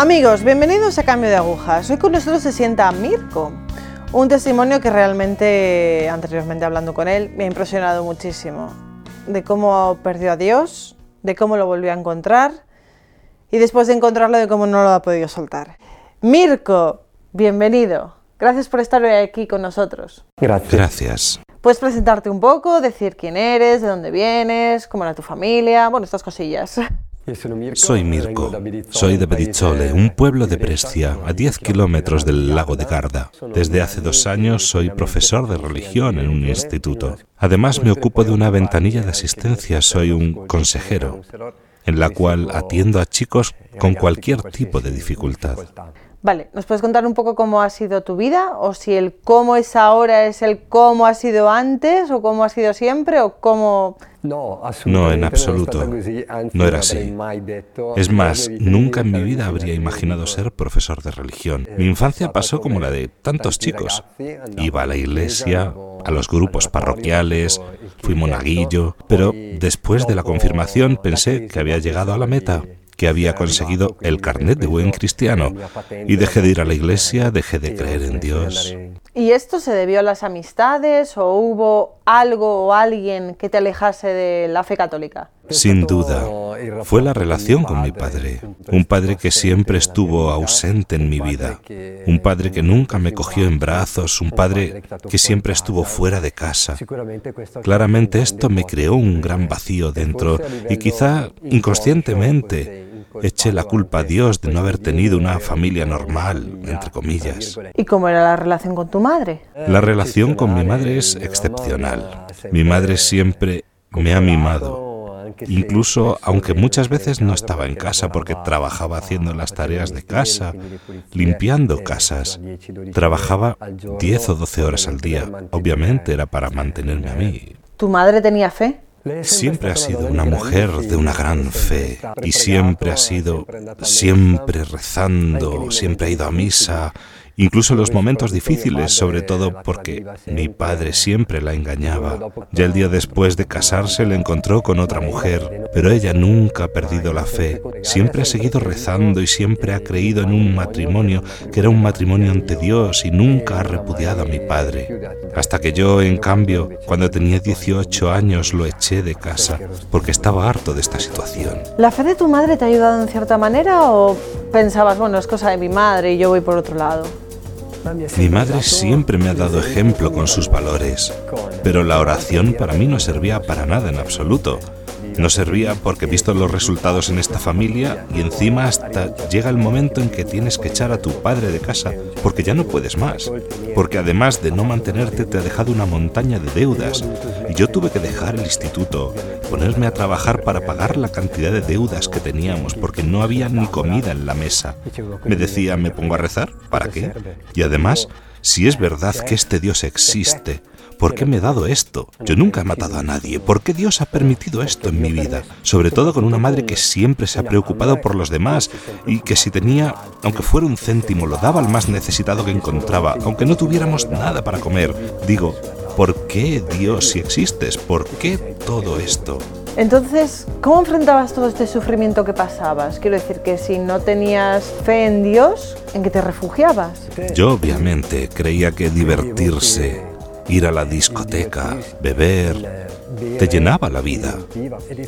Amigos, bienvenidos a Cambio de Agujas. Hoy con nosotros se sienta Mirko, un testimonio que realmente, anteriormente hablando con él, me ha impresionado muchísimo. De cómo perdió a Dios, de cómo lo volvió a encontrar y después de encontrarlo de cómo no lo ha podido soltar. Mirko, bienvenido. Gracias por estar hoy aquí con nosotros. Gracias. Gracias. Puedes presentarte un poco, decir quién eres, de dónde vienes, cómo era tu familia, bueno, estas cosillas. Soy Mirko. Soy de Bedizzole, un pueblo de Brescia, a 10 kilómetros del lago de Garda. Desde hace dos años soy profesor de religión en un instituto. Además me ocupo de una ventanilla de asistencia, soy un consejero, en la cual atiendo a chicos con cualquier tipo de dificultad. Vale, ¿nos puedes contar un poco cómo ha sido tu vida? ¿O si el cómo es ahora es el cómo ha sido antes? ¿O cómo ha sido siempre? ¿O cómo...? No, en absoluto. No era así. Es más, nunca en mi vida habría imaginado ser profesor de religión. Mi infancia pasó como la de tantos chicos. Iba a la iglesia, a los grupos parroquiales, fui monaguillo, pero después de la confirmación pensé que había llegado a la meta que había conseguido el carnet de buen cristiano y dejé de ir a la iglesia, dejé de creer en Dios. ¿Y esto se debió a las amistades o hubo algo o alguien que te alejase de la fe católica? Sin duda, fue la relación con mi padre, un padre que siempre estuvo ausente en mi vida, un padre que nunca me cogió en brazos, un padre que siempre estuvo fuera de casa. Claramente esto me creó un gran vacío dentro y quizá inconscientemente eché la culpa a Dios de no haber tenido una familia normal, entre comillas. ¿Y cómo era la relación con tu madre? La relación con mi madre es excepcional. Mi madre siempre me ha mimado. Incluso aunque muchas veces no estaba en casa porque trabajaba haciendo las tareas de casa, limpiando casas, trabajaba 10 o 12 horas al día. Obviamente era para mantenerme a mí. ¿Tu madre tenía fe? Siempre ha sido una mujer de una gran fe y siempre ha sido, siempre rezando, siempre ha ido a misa, incluso en los momentos difíciles, sobre todo porque mi padre siempre la engañaba. Ya el día después de casarse le encontró con otra mujer, pero ella nunca ha perdido la fe, siempre ha seguido rezando y siempre ha creído en un matrimonio que era un matrimonio ante Dios y nunca ha repudiado a mi padre. Hasta que yo, en cambio, cuando tenía 18 años lo eché de casa porque estaba harto de esta situación. ¿La fe de tu madre te ha ayudado en cierta manera o pensabas, bueno, es cosa de mi madre y yo voy por otro lado? Mi madre siempre me ha dado ejemplo con sus valores, pero la oración para mí no servía para nada en absoluto. No servía porque visto los resultados en esta familia y encima hasta llega el momento en que tienes que echar a tu padre de casa porque ya no puedes más. Porque además de no mantenerte te ha dejado una montaña de deudas y yo tuve que dejar el instituto, ponerme a trabajar para pagar la cantidad de deudas que teníamos porque no había ni comida en la mesa. Me decía, ¿me pongo a rezar? ¿Para qué? Y además, si es verdad que este Dios existe, ¿Por qué me he dado esto? Yo nunca he matado a nadie. ¿Por qué Dios ha permitido esto en mi vida? Sobre todo con una madre que siempre se ha preocupado por los demás y que si tenía, aunque fuera un céntimo, lo daba al más necesitado que encontraba, aunque no tuviéramos nada para comer. Digo, ¿por qué Dios si existes? ¿Por qué todo esto? Entonces, ¿cómo enfrentabas todo este sufrimiento que pasabas? Quiero decir que si no tenías fe en Dios, ¿en qué te refugiabas? Yo obviamente creía que divertirse, ir a la discoteca, beber, te llenaba la vida.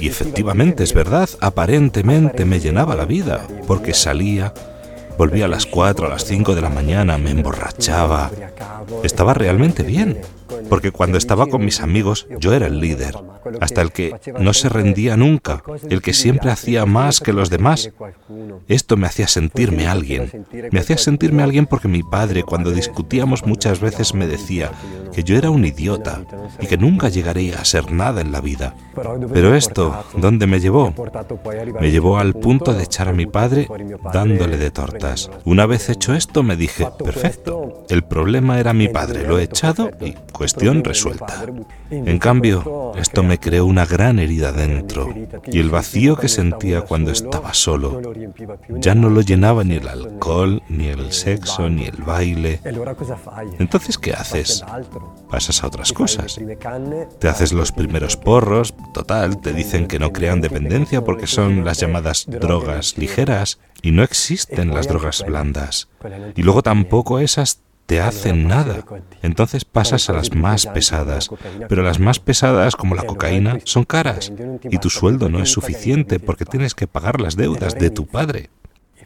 Y efectivamente es verdad, aparentemente me llenaba la vida, porque salía, volvía a las 4, a las 5 de la mañana, me emborrachaba. Estaba realmente bien porque cuando estaba con mis amigos yo era el líder, hasta el que no se rendía nunca, el que siempre hacía más que los demás. Esto me hacía sentirme alguien. Me hacía sentirme alguien porque mi padre, cuando discutíamos muchas veces, me decía que yo era un idiota y que nunca llegaría a ser nada en la vida. Pero esto, ¿dónde me llevó? Me llevó al punto de echar a mi padre dándole de tortas. Una vez hecho esto, me dije, perfecto, el problema era mi padre, lo he echado y cuestión resuelta. En cambio, esto me creó una gran herida dentro y el vacío que sentía cuando estaba solo ya no lo llenaba ni el alcohol, ni el sexo, ni el baile. Entonces, ¿qué haces? Pasas a otras cosas. Te haces los primeros porros, total, te dicen que no crean dependencia porque son las llamadas drogas ligeras y no existen las drogas blandas. Y luego tampoco esas te hacen nada. Entonces pasas a las más pesadas. Pero las más pesadas, como la cocaína, son caras. Y tu sueldo no es suficiente porque tienes que pagar las deudas de tu padre.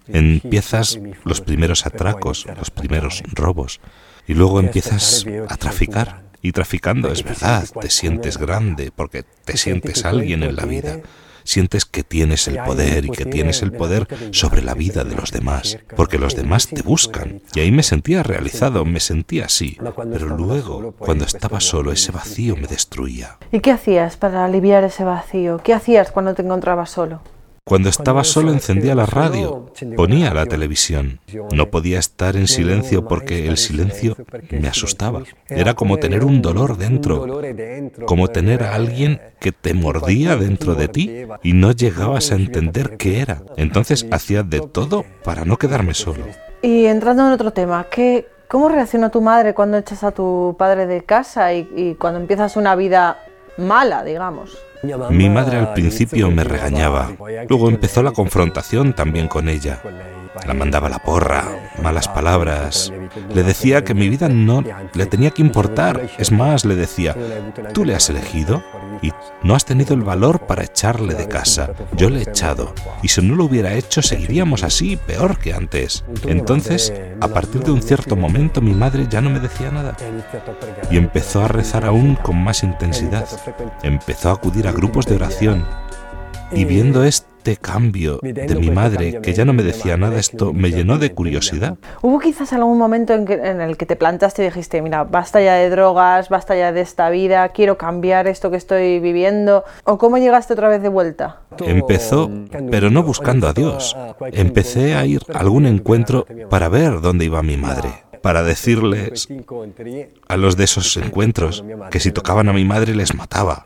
Empiezas los primeros atracos, los primeros robos. Y luego empiezas a traficar. Y traficando es verdad, te sientes grande porque te sientes alguien en la vida sientes que tienes el poder y que tienes el poder sobre la vida de los demás, porque los demás te buscan. Y ahí me sentía realizado, me sentía así. Pero luego, cuando estaba solo, ese vacío me destruía. ¿Y qué hacías para aliviar ese vacío? ¿Qué hacías cuando te encontrabas solo? Cuando estaba solo encendía la radio, ponía la televisión. No podía estar en silencio porque el silencio me asustaba. Era como tener un dolor dentro, como tener a alguien que te mordía dentro de ti y no llegabas a entender qué era. Entonces hacía de todo para no quedarme solo. Y entrando en otro tema, ¿qué, ¿cómo reacciona tu madre cuando echas a tu padre de casa y, y cuando empiezas una vida mala, digamos? Mi madre al principio me regañaba, luego empezó la confrontación también con ella. La mandaba la porra, malas palabras. Le decía que mi vida no le tenía que importar. Es más, le decía, tú le has elegido y no has tenido el valor para echarle de casa. Yo le he echado. Y si no lo hubiera hecho, seguiríamos así, peor que antes. Entonces, a partir de un cierto momento, mi madre ya no me decía nada. Y empezó a rezar aún con más intensidad. Empezó a acudir a grupos de oración. Y viendo esto, este cambio de mi madre, que ya no me decía nada, esto me llenó de curiosidad. ¿Hubo quizás algún momento en, en, el que te plantaste y dijiste, mira, basta ya de drogas, basta ya de esta vida, quiero cambiar esto que estoy viviendo? ¿O cómo llegaste otra vez de vuelta? Empezó, pero no buscando a Dios. Empecé a ir a algún encuentro para ver dónde iba mi madre para decirles a los de esos encuentros que si tocaban a mi madre les mataba.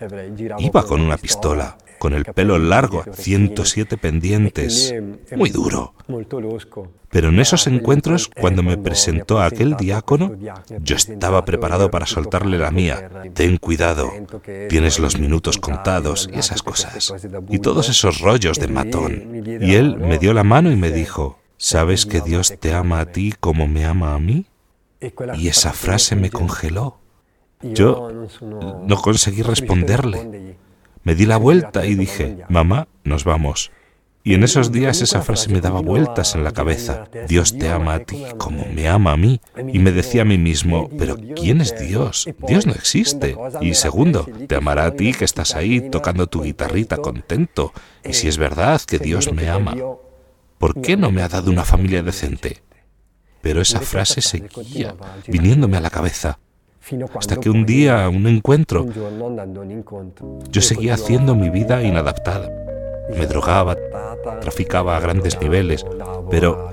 Iba con una pistola con el pelo largo, 107 pendientes, muy duro. Pero en esos encuentros, cuando me presentó a aquel diácono, yo estaba preparado para soltarle la mía. Ten cuidado, tienes los minutos contados y esas cosas. Y todos esos rollos de matón. Y él me dio la mano y me dijo, ¿sabes que Dios te ama a ti como me ama a mí? Y esa frase me congeló. Yo no conseguí responderle. Me di la vuelta y dije, mamá, nos vamos. Y en esos días esa frase me daba vueltas en la cabeza. Dios te ama a ti como me ama a mí. Y me decía a mí mismo, pero ¿quién es Dios? Dios no existe. Y segundo, te amará a ti que estás ahí tocando tu guitarrita contento. Y si es verdad que Dios me ama, ¿por qué no me ha dado una familia decente? Pero esa frase seguía viniéndome a la cabeza. Hasta que un día, un encuentro, yo seguía haciendo mi vida inadaptada. Me drogaba, traficaba a grandes niveles, pero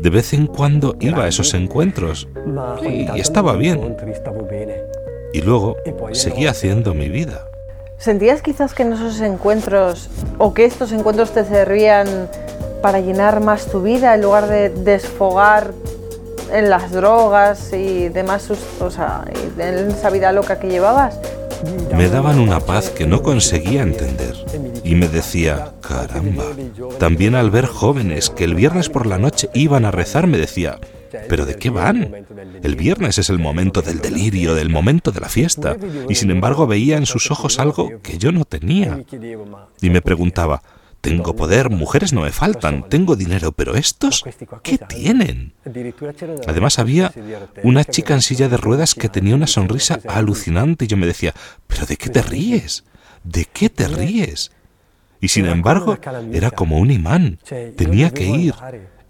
de vez en cuando iba a esos encuentros y estaba bien. Y luego seguía haciendo mi vida. ¿Sentías quizás que en esos encuentros o que estos encuentros te servían para llenar más tu vida en lugar de desfogar en las drogas y demás, o sea, en esa vida loca que llevabas? Me daban una paz que no conseguía entender. Y me decía, caramba, también al ver jóvenes que el viernes por la noche iban a rezar, me decía, ¿pero de qué van? El viernes es el momento del delirio, del momento de la fiesta. Y sin embargo veía en sus ojos algo que yo no tenía. Y me preguntaba, tengo poder, mujeres no me faltan, tengo dinero, pero estos, ¿qué tienen? Además había una chica en silla de ruedas que tenía una sonrisa alucinante y yo me decía, ¿pero de qué te ríes? ¿De qué te ríes? Y sin embargo, era como un imán, tenía que ir.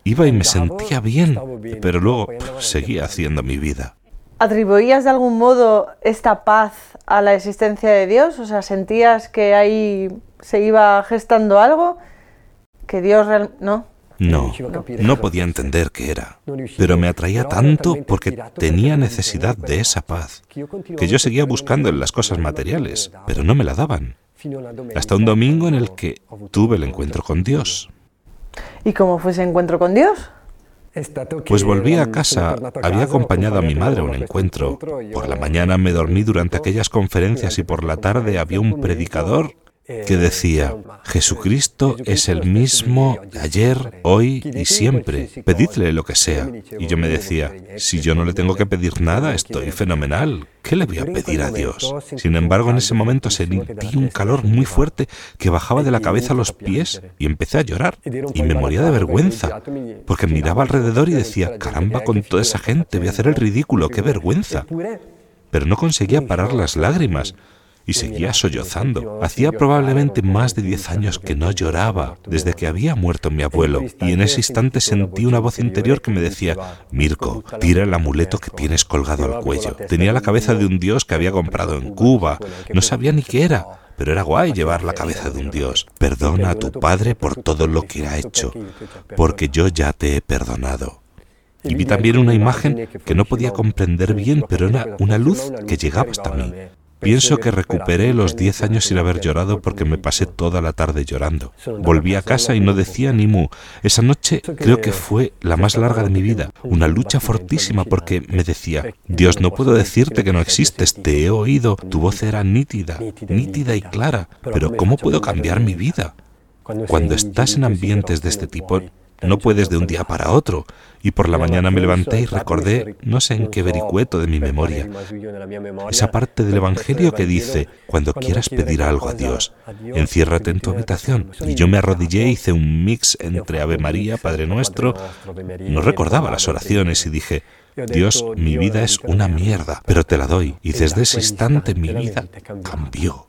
Iba y me sentía bien, pero luego seguía haciendo mi vida. ¿Atribuías de algún modo esta paz a la existencia de Dios? O sea, ¿sentías que ahí se iba gestando algo? ¿Que Dios real... no? No, no podía entender qué era, pero me atraía tanto porque tenía necesidad de esa paz, que yo seguía buscando en las cosas materiales, pero no me la daban. Hasta un domingo en el que tuve el encuentro con Dios. ¿Y cómo fue ese encuentro con Dios? Pues volví a casa, había acompañado a mi madre a un encuentro. Por la mañana me dormí durante aquellas conferencias y por la tarde había un predicador que decía, Jesucristo es el mismo ayer, hoy y siempre, pedidle lo que sea. Y yo me decía, si yo no le tengo que pedir nada, estoy fenomenal, ¿qué le voy a pedir a Dios? Sin embargo, en ese momento sentí un calor muy fuerte que bajaba de la cabeza a los pies y empecé a llorar. y me moría de vergüenza, porque miraba alrededor y decía, caramba, con toda esa gente voy a hacer el ridículo, qué vergüenza. Pero no conseguía parar las lágrimas y seguía sollozando. Hacía probablemente más de diez años que no lloraba, desde que había muerto mi abuelo, y en ese instante sentí una voz interior que me decía, Mirko, tira el amuleto que tienes colgado al cuello. Tenía la cabeza de un dios que había comprado en Cuba, no sabía ni qué era, pero era guay llevar la cabeza de un dios. Perdona a tu padre por todo lo que ha hecho, porque yo ya te he perdonado. Y vi también una imagen que no podía comprender bien, pero era una luz que llegaba hasta mí. Pienso que recuperé los diez años sin haber llorado porque me pasé toda la tarde llorando. Volví a casa y no decía ni mu. Esa noche creo que fue la más larga de mi vida, una lucha fortísima porque me decía, Dios, no puedo decirte que no existes, te he oído, tu voz era nítida, nítida y clara, pero ¿cómo puedo cambiar mi vida? Cuando estás en ambientes de este tipo, no puedes de un día para otro. Y por la mañana me levanté y recordé, no sé en qué vericueto de mi memoria, esa parte del Evangelio que dice, cuando quieras pedir algo a Dios, enciérrate en tu habitación. Y yo me arrodillé e hice un mix entre Ave María, Padre Nuestro. No recordaba las oraciones y dije, Dios, mi vida es una mierda, pero te la doy. Y desde ese instante mi vida cambió.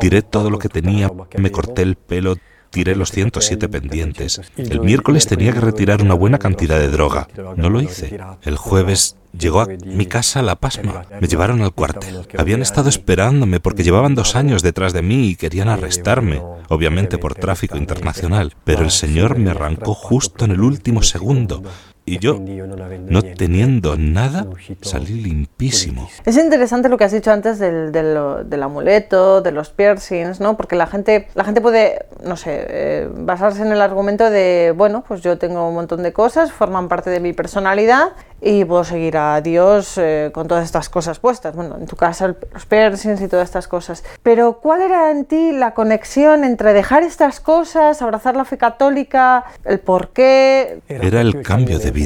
Tiré todo lo que tenía, me corté el pelo, tiré los 107 pendientes. El miércoles tenía que retirar una buena cantidad de droga. No lo hice. El jueves llegó a mi casa la pasma. Me llevaron al cuartel. Habían estado esperándome porque llevaban dos años detrás de mí y querían arrestarme, obviamente por tráfico internacional. Pero el Señor me arrancó justo en el último segundo. Y yo, no teniendo nada, salí limpísimo. Es interesante lo que has dicho antes del, del, amuleto, de los piercings, ¿no? Porque la gente, la gente puede, no sé, eh, basarse en el argumento de, bueno, pues yo tengo un montón de cosas, forman parte de mi personalidad y puedo seguir a Dios eh, con todas estas cosas puestas. Bueno, en tu caso los piercings y todas estas cosas. Pero ¿cuál era en ti la conexión entre dejar estas cosas, abrazar la fe católica, el por qué? Era el cambio de vida.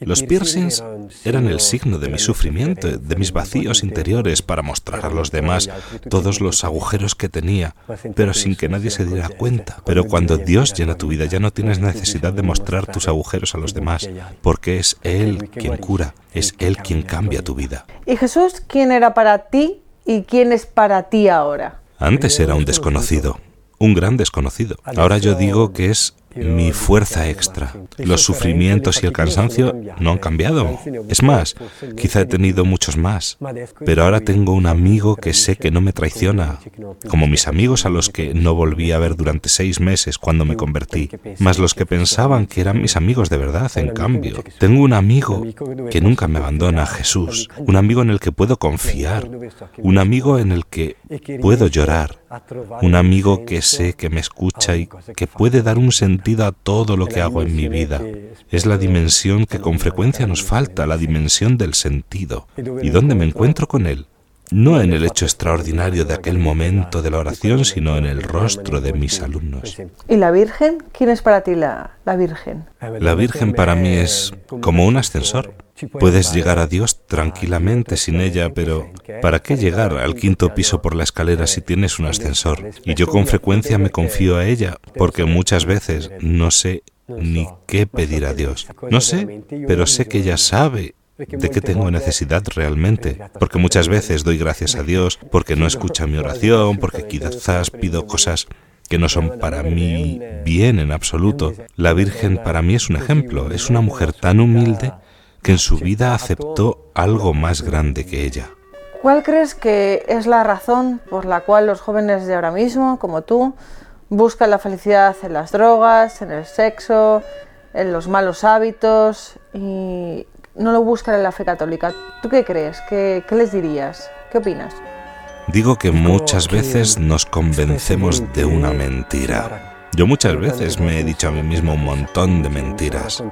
Los piercings eran el signo de mi sufrimiento, de mis vacíos interiores para mostrar a los demás todos los agujeros que tenía, pero sin que nadie se diera cuenta. Pero cuando Dios llena tu vida ya no tienes necesidad de mostrar tus agujeros a los demás, porque es Él quien cura, es Él quien cambia tu vida. ¿Y Jesús quién era para ti y quién es para ti ahora? Antes era un desconocido, un gran desconocido. Ahora yo digo que es mi fuerza extra. Los sufrimientos y el cansancio no han cambiado. Es más, quizá he tenido muchos más, pero ahora tengo un amigo que sé que no me traiciona, como mis amigos a los que no volví a ver durante seis meses cuando me convertí, más los que pensaban que eran mis amigos de verdad, en cambio. Tengo un amigo que nunca me abandona, Jesús, un amigo en el que puedo confiar, un amigo en el que puedo llorar, un amigo que sé que me escucha y que puede dar un sentido a todo lo que hago en mi vida. Es la dimensión que con frecuencia nos falta, la dimensión del sentido. ¿Y dónde me encuentro con él? no en el hecho extraordinario de aquel momento de la oración, sino en el rostro de mis alumnos. ¿Y la Virgen? ¿Quién es para ti la, la Virgen? La Virgen para mí es como un ascensor. Puedes llegar a Dios tranquilamente sin ella, pero ¿para qué llegar al quinto piso por la escalera si tienes un ascensor? Y yo con frecuencia me confío a ella, porque muchas veces no sé ni qué pedir a Dios. No sé, pero sé que ella sabe de qué tengo necesidad realmente, porque muchas veces doy gracias a Dios porque no escucha mi oración, porque quizás pido cosas que no son para mí bien en absoluto. La Virgen para mí es un ejemplo, es una mujer tan humilde que en su vida aceptó algo más grande que ella. ¿Cuál crees que es la razón por la cual los jóvenes de ahora mismo, como tú, buscan la felicidad en las drogas, en el sexo, en los malos hábitos y no lo buscan en la fe católica. ¿Tú qué crees? ¿Qué, qué les dirías? ¿Qué opinas? Digo que muchas veces nos convencemos de una mentira. Yo muchas veces me he dicho a mí mismo un montón de mentiras.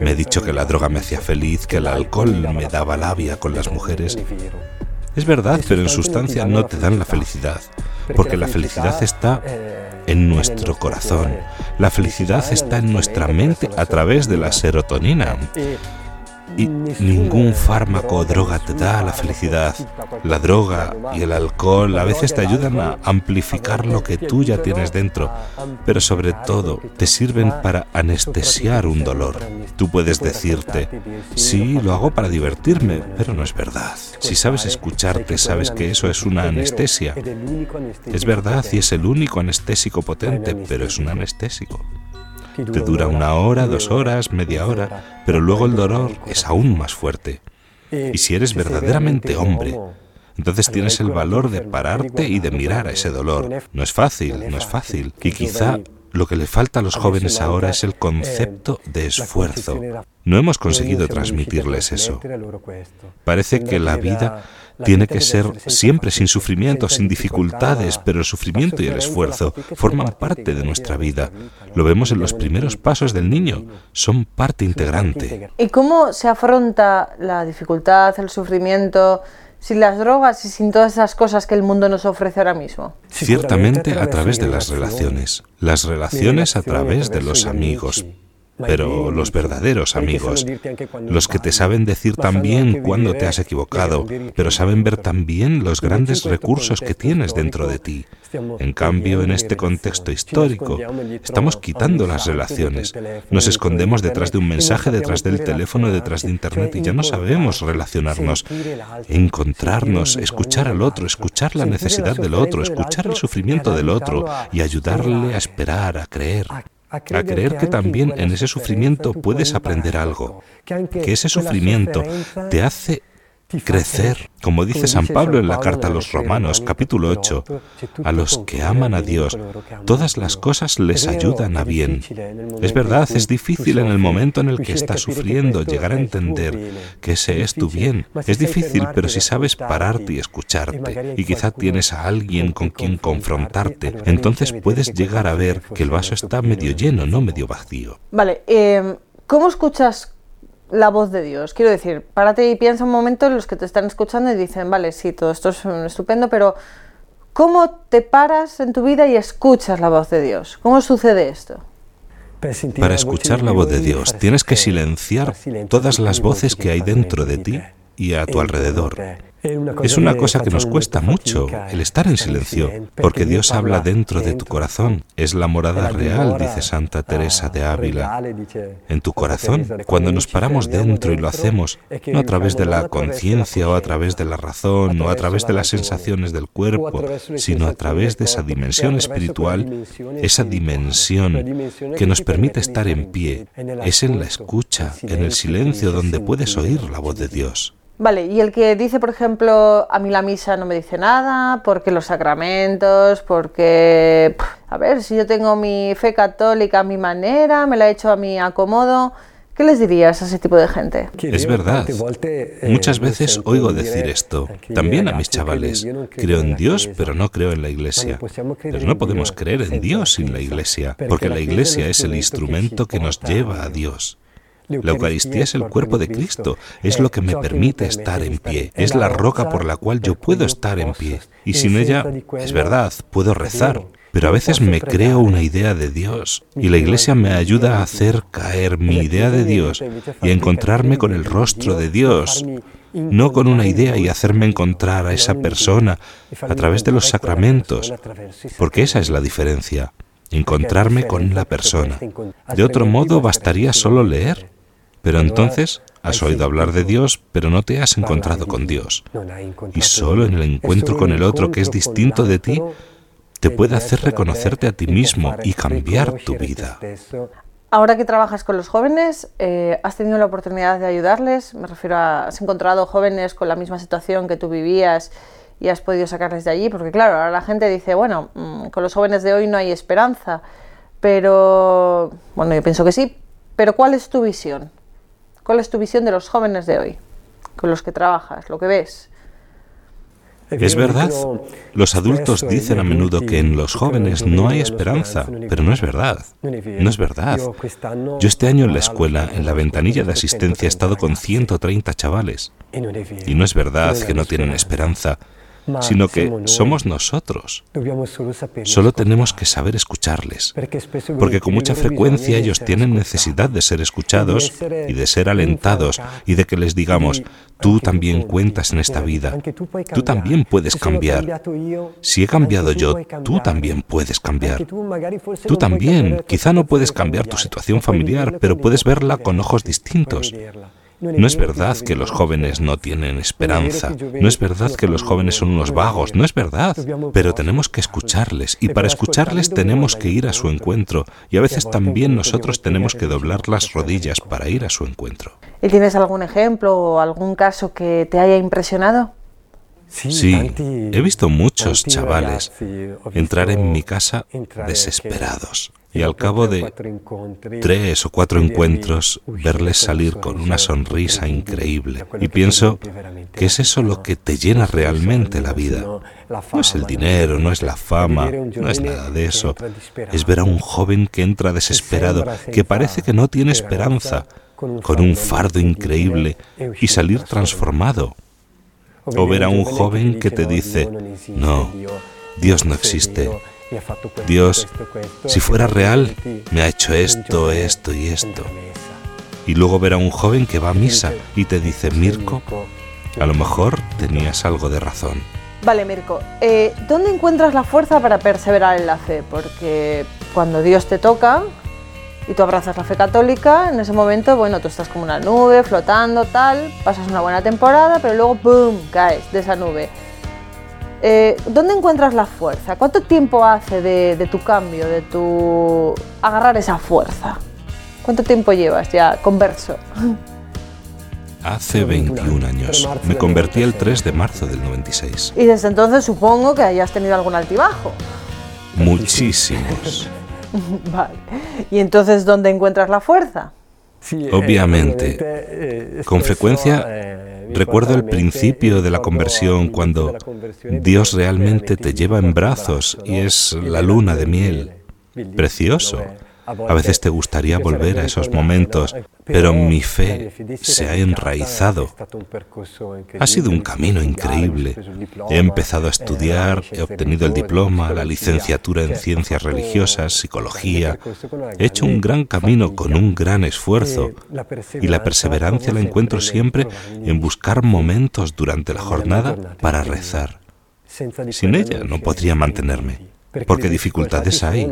Me he dicho que la droga me hacía feliz, que el alcohol me daba labia con las mujeres. Es verdad, pero en sustancia no te dan la felicidad, porque la felicidad está en nuestro corazón. La felicidad está en nuestra mente a través de la serotonina. Y ningún fármaco o droga te da la felicidad. La droga y el alcohol a veces te ayudan a amplificar lo que tú ya tienes dentro, pero sobre todo te sirven para anestesiar un dolor. Tú puedes decirte, sí, lo hago para divertirme, pero no es verdad. Si sabes escucharte, sabes que eso es una anestesia. Es verdad y es el único anestésico potente, pero es un anestésico. Te dura una hora, dos horas, media hora, pero luego el dolor es aún más fuerte. Y si eres verdaderamente hombre, entonces tienes el valor de pararte y de mirar a ese dolor. No es fácil, no es fácil. Y quizá lo que le falta a los jóvenes ahora es el concepto de esfuerzo. No hemos conseguido transmitirles eso. Parece que la vida tiene que ser siempre sin sufrimiento, sin dificultades, pero el sufrimiento y el esfuerzo forman parte de nuestra vida. Lo vemos en los primeros pasos del niño, son parte integrante. ¿Y cómo se afronta la dificultad, el sufrimiento? sin las drogas y sin todas esas cosas que el mundo nos ofrece ahora mismo? Ciertamente a través de las relaciones, las relaciones a través de los amigos, pero los verdaderos amigos, los que te saben decir también cuando te has equivocado, pero saben ver también los grandes recursos que tienes dentro de ti. En cambio, en este contexto histórico, estamos quitando las relaciones. Nos escondemos detrás de un mensaje, detrás del teléfono, detrás de Internet y ya no sabemos relacionarnos, encontrarnos, escuchar al otro, escuchar la necesidad del otro, escuchar el sufrimiento del otro y ayudarle a esperar, a creer a creer que también en ese sufrimiento puedes aprender algo, que ese sufrimiento te hace crecer, como dice San Pablo en la carta a los Romanos, capítulo 8, a los que aman a Dios, todas las cosas les ayudan a bien. Es verdad, es difícil en el momento en el que estás sufriendo llegar a entender que ese es tu bien. Es difícil, pero si sabes pararte y escucharte, y quizá tienes a alguien con quien confrontarte, entonces puedes llegar a ver que el vaso está medio lleno, no medio vacío. Vale, eh, ¿cómo escuchas la voz de Dios. Quiero decir, párate y piensa un momento en los que te están escuchando y dicen, vale, sí, todo esto es estupendo, pero ¿cómo te paras en tu vida y escuchas la voz de Dios? ¿Cómo sucede esto? Para escuchar la voz de Dios tienes que silenciar todas las voces que hay dentro de ti y a tu alrededor. Es una cosa que nos cuesta mucho, el estar en silencio, porque Dios habla dentro de tu corazón. Es la morada real, dice Santa Teresa de Ávila. En tu corazón, cuando nos paramos dentro y lo hacemos, no a través de la conciencia o a través de la razón o a través de las sensaciones del cuerpo, sino a través de esa dimensión espiritual, esa dimensión que nos permite estar en pie, es en la escucha, en el silencio donde puedes oír la voz de Dios. Vale, y el que dice, por ejemplo, a mí la misa no me dice nada, porque los sacramentos, porque, a ver, si yo tengo mi fe católica a mi manera, me la he hecho a mi acomodo, ¿qué les dirías a ese tipo de gente? Es verdad. Muchas veces oigo decir esto, también a mis chavales. Creo en Dios, pero no creo en la iglesia. Pero no podemos creer en Dios sin la iglesia, porque la iglesia es el instrumento que nos lleva a Dios. La Eucaristía es el cuerpo de Cristo, es lo que me permite estar en pie, es la roca por la cual yo puedo estar en pie. Y sin ella, es verdad, puedo rezar, pero a veces me creo una idea de Dios y la Iglesia me ayuda a hacer caer mi idea de Dios y a encontrarme con el rostro de Dios, no con una idea y hacerme encontrar a esa persona a través de los sacramentos, porque esa es la diferencia, encontrarme con la persona. De otro modo bastaría solo leer pero entonces has oído hablar de Dios, pero no te has encontrado con Dios. Y solo en el encuentro con el otro que es distinto de ti, te puede hacer reconocerte a ti mismo y cambiar tu vida. Ahora que trabajas con los jóvenes, eh, ¿has tenido la oportunidad de ayudarles? Me refiero a, ¿has encontrado jóvenes con la misma situación que tú vivías y has podido sacarles de allí? Porque claro, ahora la gente dice, bueno, mm, con los jóvenes de hoy no hay esperanza, pero bueno, yo pienso que sí, Pero ¿cuál es tu visión? ¿Cuál es tu visión de los jóvenes de hoy? Con los que trabajas, lo que ves. Es verdad, los adultos dicen a menudo que en los jóvenes no hay esperanza, pero no es verdad. No es verdad. Yo este año en la escuela, en la ventanilla de asistencia, he estado con 130 chavales. Y no es verdad que no tienen esperanza, sino que somos nosotros. Solo tenemos que saber escucharles, porque con mucha frecuencia ellos tienen necesidad de ser escuchados y de ser alentados y de que les digamos, tú también cuentas en esta vida, tú también puedes cambiar. Si he cambiado yo, tú también puedes cambiar. Tú también, quizá no puedes cambiar tu situación familiar, pero puedes verla con ojos distintos. No es verdad que los jóvenes no tienen esperanza, no es verdad que los jóvenes son unos vagos, no es verdad, pero tenemos que escucharles. Y para escucharles tenemos que ir a su encuentro. Y a veces también nosotros tenemos que doblar las rodillas para ir a su encuentro. ¿Y tienes algún ejemplo o algún caso que te haya impresionado? Sí, he visto muchos chavales entrar en mi casa desesperados y al cabo de tres o cuatro encuentros verles salir con una sonrisa increíble. Y pienso que es eso lo que te llena realmente la vida. No es el dinero, no es la fama, no es nada de eso. Es ver a un joven que entra desesperado, que parece que no tiene esperanza, con un fardo increíble y salir transformado. O ver a un joven que te dice, no, Dios no existe. Dios, si fuera real, me ha hecho esto, esto y esto. Y luego ver a un joven que va a misa y te dice, Mirko, a lo mejor tenías algo de razón. Vale, Mirko, eh, ¿dónde encuentras la fuerza para perseverar en la fe? Porque cuando Dios te toca y tú abrazas la fe católica, en ese momento, bueno, tú estás como una nube, flotando, tal, pasas una buena temporada, pero luego, ¡boom!, caes de esa nube. Eh, ¿Dónde encuentras la fuerza? ¿Cuánto tiempo hace de, tu cambio, de tu agarrar esa fuerza? ¿Cuánto tiempo llevas ya converso? Hace 21 años. Me convertí el 3 de marzo del 96. Y desde entonces supongo que hayas tenido algún altibajo. Muchísimos. vale. ¿Y entonces dónde encuentras la fuerza? Eh, Obviamente, eh, con frecuencia recuerdo el principio de la conversión cuando Dios realmente te lleva en brazos y es la luna de miel. Precioso. A veces te gustaría volver a esos momentos, pero mi fe se ha enraizado. Ha sido un camino increíble. He empezado a estudiar, he obtenido el diploma, la licenciatura en ciencias religiosas, psicología. He hecho un gran camino con un gran esfuerzo y la perseverancia la encuentro siempre en buscar momentos durante la jornada para rezar. Sin ella no podría mantenerme porque dificultades hay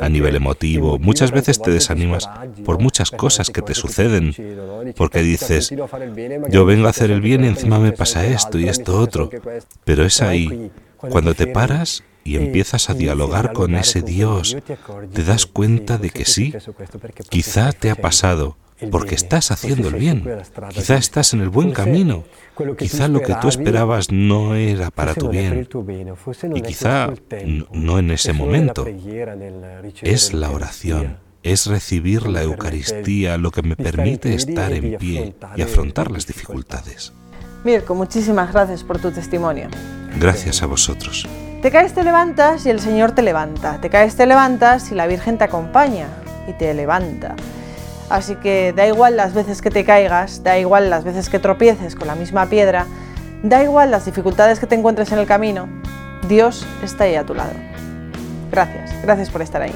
a nivel emotivo. Muchas veces te desanimas por muchas cosas que te suceden, porque dices, yo vengo a hacer el bien y encima me pasa esto y esto otro. Pero es ahí, cuando te paras y empiezas a dialogar con ese Dios, te das cuenta de que sí, quizá te ha pasado, porque estás haciendo el bien, quizá estás en el buen camino, quizá lo que tú esperabas no era para tu bien, y quizá no en ese momento. Es la oración, es recibir la Eucaristía lo que me permite estar en pie y afrontar las dificultades. Mirko, muchísimas gracias por tu testimonio. Gracias a vosotros. Te caes, te levantas y el Señor te levanta. Te caes, te levantas y la Virgen te acompaña y te levanta. Así que da igual las veces que te caigas, da igual las veces que tropieces con la misma piedra, da igual las dificultades que te encuentres en el camino, Dios está ahí a tu lado. Gracias, gracias por estar ahí.